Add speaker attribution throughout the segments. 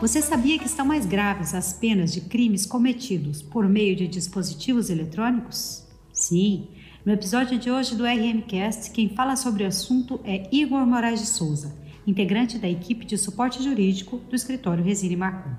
Speaker 1: Você sabia que estão mais graves as penas de crimes cometidos por meio de dispositivos eletrônicos? Sim, no episódio de hoje do RMcast, quem fala sobre o assunto é Igor Moraes de Souza, integrante da equipe de suporte jurídico do escritório Resine Marcon.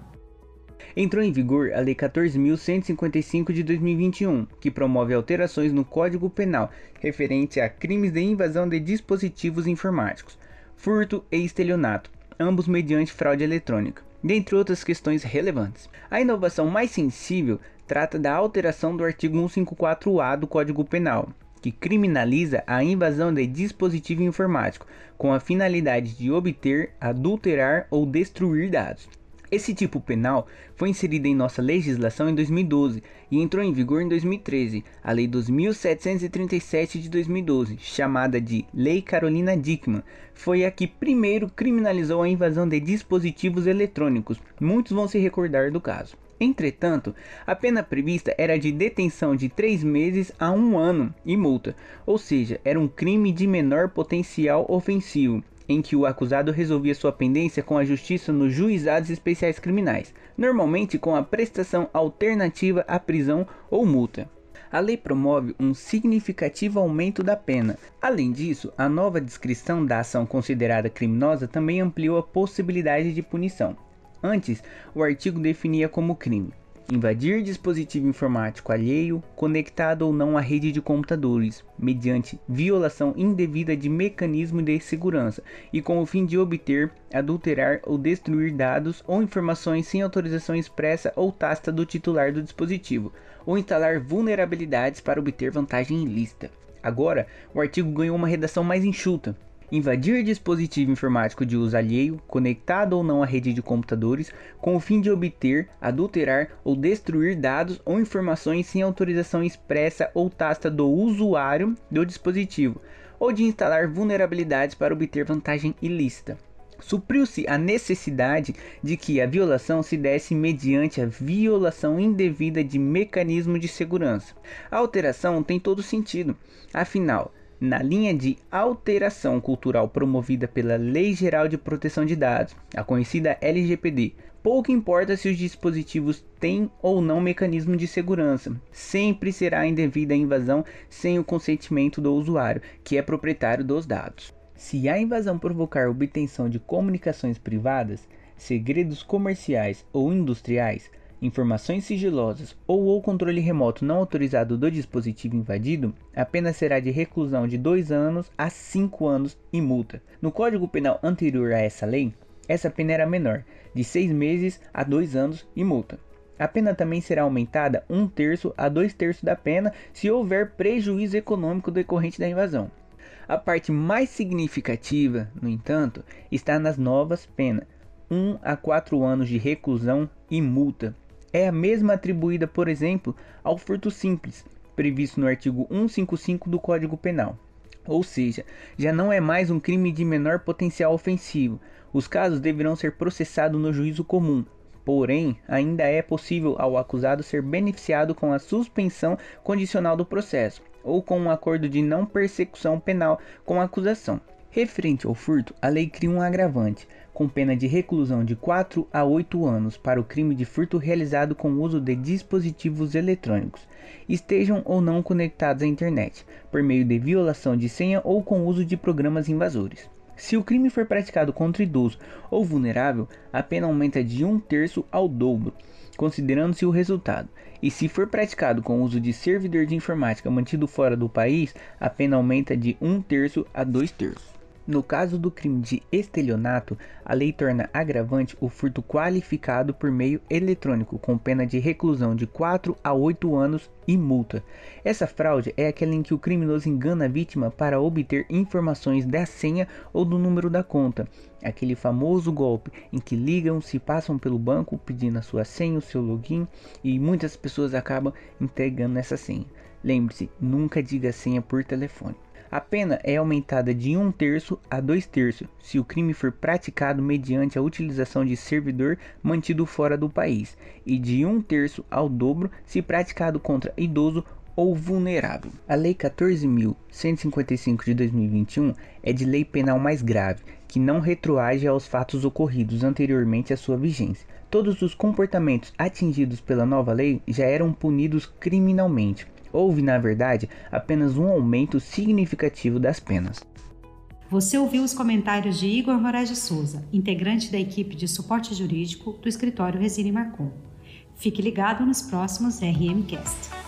Speaker 2: Entrou em vigor a Lei 14.155 de 2021, que promove alterações no Código Penal referente a crimes de invasão de dispositivos informáticos, furto e estelionato, ambos mediante fraude eletrônica, dentre outras questões relevantes. A inovação mais sensível trata da alteração do artigo 154-A do Código Penal, que criminaliza a invasão de dispositivo informático com a finalidade de obter, adulterar ou destruir dados. Esse tipo penal foi inserido em nossa legislação em 2012 e entrou em vigor em 2013, a Lei 2737 de 2012, chamada de Lei Carolina Dickmann, foi a que primeiro criminalizou a invasão de dispositivos eletrônicos. Muitos vão se recordar do caso. Entretanto, a pena prevista era de detenção de 3 meses a 1 ano e multa, ou seja, era um crime de menor potencial ofensivo em que o acusado resolvia sua pendência com a justiça nos juizados especiais criminais, normalmente com a prestação alternativa à prisão ou multa. A lei promove um significativo aumento da pena. Além disso, a nova descrição da ação considerada criminosa também ampliou a possibilidade de punição. Antes, o artigo definia como crime invadir dispositivo informático alheio conectado ou não à rede de computadores, mediante violação indevida de mecanismo de segurança e com o fim de obter, adulterar ou destruir dados ou informações sem autorização expressa ou tácita do titular do dispositivo, ou instalar vulnerabilidades para obter vantagem ilícita. Agora, o artigo ganhou uma redação mais enxuta, invadir dispositivo informático de uso alheio, conectado ou não à rede de computadores, com o fim de obter, adulterar ou destruir dados ou informações sem autorização expressa ou tácita do usuário do dispositivo, ou de instalar vulnerabilidades para obter vantagem ilícita. Supriu-se a necessidade de que a violação se desse mediante a violação indevida de mecanismo de segurança. A alteração tem todo sentido, afinal, na linha de alteração cultural promovida pela Lei Geral de Proteção de Dados, a conhecida LGPD. Pouco importa se os dispositivos têm ou não mecanismo de segurança, sempre será indevida a invasão sem o consentimento do usuário, que é proprietário dos dados. Se a invasão provocar obtenção de comunicações privadas, segredos comerciais ou industriais, informações sigilosas ou o controle remoto não autorizado do dispositivo invadido, a pena será de reclusão de 2 anos a 5 anos e multa. No Código Penal anterior a essa lei, essa pena era menor, de 6 meses a 2 anos e multa. A pena também será aumentada um terço a dois terços da pena se houver prejuízo econômico decorrente da invasão. A parte mais significativa, no entanto, está nas novas penas, 1 a 4 anos de reclusão e multa, é a mesma atribuída, por exemplo, ao furto simples, previsto no artigo 155 do Código Penal. Ou seja, já não é mais um crime de menor potencial ofensivo. Os casos deverão ser processados no juízo comum. Porém, ainda é possível ao acusado ser beneficiado com a suspensão condicional do processo ou com um acordo de não persecução penal com a acusação. Referente ao furto, a lei cria um agravante, com pena de reclusão de 4 a 8 anos para o crime de furto realizado com o uso de dispositivos eletrônicos, estejam ou não conectados à internet, por meio de violação de senha ou com uso de programas invasores. Se o crime for praticado contra idoso ou vulnerável, a pena aumenta de um terço ao dobro, considerando-se o resultado. E se for praticado com o uso de servidor de informática mantido fora do país, a pena aumenta de um terço a dois terços. No caso do crime de estelionato, a lei torna agravante o furto qualificado por meio eletrônico, com pena de reclusão de 4 a 8 anos e multa. Essa fraude é aquela em que o criminoso engana a vítima para obter informações da senha ou do número da conta. Aquele famoso golpe em que ligam, se passam pelo banco pedindo a sua senha, o seu login e muitas pessoas acabam entregando essa senha. Lembre-se, nunca diga senha por telefone. A pena é aumentada de um terço a dois terços se o crime for praticado mediante a utilização de servidor mantido fora do país, e de um terço ao dobro se praticado contra idoso ou vulnerável. A Lei 14.155 de 2021 é de lei penal mais grave, que não retroage aos fatos ocorridos anteriormente à sua vigência. Todos os comportamentos atingidos pela nova lei já eram punidos criminalmente. Houve, na verdade, apenas um aumento significativo das penas.
Speaker 1: Você ouviu os comentários de Igor Moraes de Souza, integrante da equipe de suporte jurídico do escritório Resine Marcon. Fique ligado nos próximos RMcast.